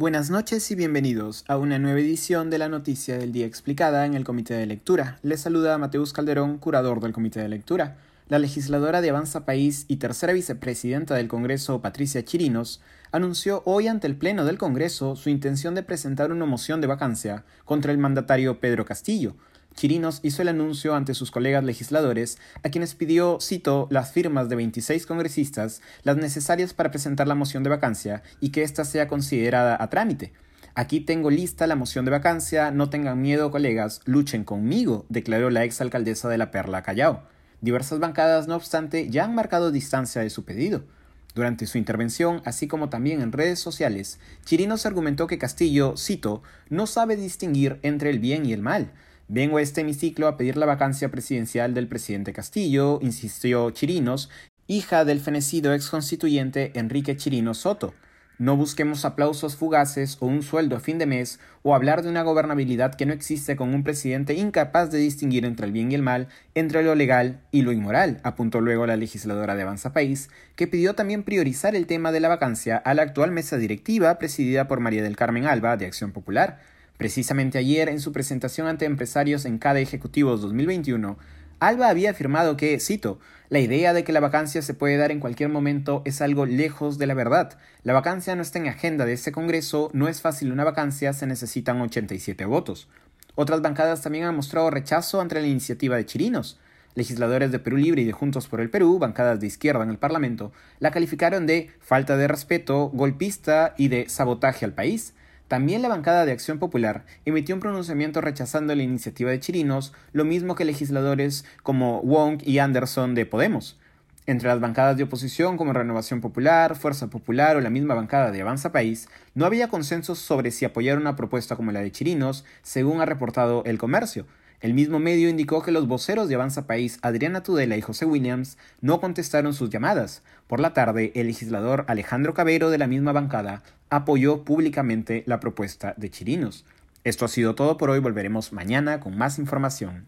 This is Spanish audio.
Buenas noches y bienvenidos a una nueva edición de la Noticia del Día Explicada en el Comité de Lectura. Les saluda Mateus Calderón, curador del Comité de Lectura. La legisladora de Avanza País y tercera vicepresidenta del Congreso, Patricia Chirinos, anunció hoy ante el Pleno del Congreso su intención de presentar una moción de vacancia contra el mandatario Pedro Castillo, Chirinos hizo el anuncio ante sus colegas legisladores, a quienes pidió, cito, las firmas de 26 congresistas, las necesarias para presentar la moción de vacancia y que ésta sea considerada a trámite. Aquí tengo lista la moción de vacancia, no tengan miedo, colegas, luchen conmigo, declaró la exalcaldesa de la Perla Callao. Diversas bancadas, no obstante, ya han marcado distancia de su pedido. Durante su intervención, así como también en redes sociales, Chirinos argumentó que Castillo, cito, no sabe distinguir entre el bien y el mal, Vengo a este hemiciclo a pedir la vacancia presidencial del presidente Castillo, insistió Chirinos, hija del fenecido ex constituyente Enrique Chirinos Soto. No busquemos aplausos fugaces o un sueldo a fin de mes o hablar de una gobernabilidad que no existe con un presidente incapaz de distinguir entre el bien y el mal, entre lo legal y lo inmoral, apuntó luego la legisladora de Avanza País, que pidió también priorizar el tema de la vacancia a la actual mesa directiva presidida por María del Carmen Alba de Acción Popular. Precisamente ayer, en su presentación ante empresarios en cada Ejecutivo 2021, Alba había afirmado que, cito, la idea de que la vacancia se puede dar en cualquier momento es algo lejos de la verdad. La vacancia no está en agenda de este Congreso, no es fácil una vacancia, se necesitan 87 votos. Otras bancadas también han mostrado rechazo ante la iniciativa de Chirinos. Legisladores de Perú Libre y de Juntos por el Perú, bancadas de izquierda en el Parlamento, la calificaron de falta de respeto, golpista y de sabotaje al país. También la bancada de Acción Popular emitió un pronunciamiento rechazando la iniciativa de Chirinos, lo mismo que legisladores como Wong y Anderson de Podemos. Entre las bancadas de oposición como Renovación Popular, Fuerza Popular o la misma bancada de Avanza País, no había consenso sobre si apoyar una propuesta como la de Chirinos, según ha reportado El Comercio, el mismo medio indicó que los voceros de Avanza País, Adriana Tudela y José Williams, no contestaron sus llamadas. Por la tarde, el legislador Alejandro Cabero de la misma bancada apoyó públicamente la propuesta de Chirinos. Esto ha sido todo por hoy, volveremos mañana con más información.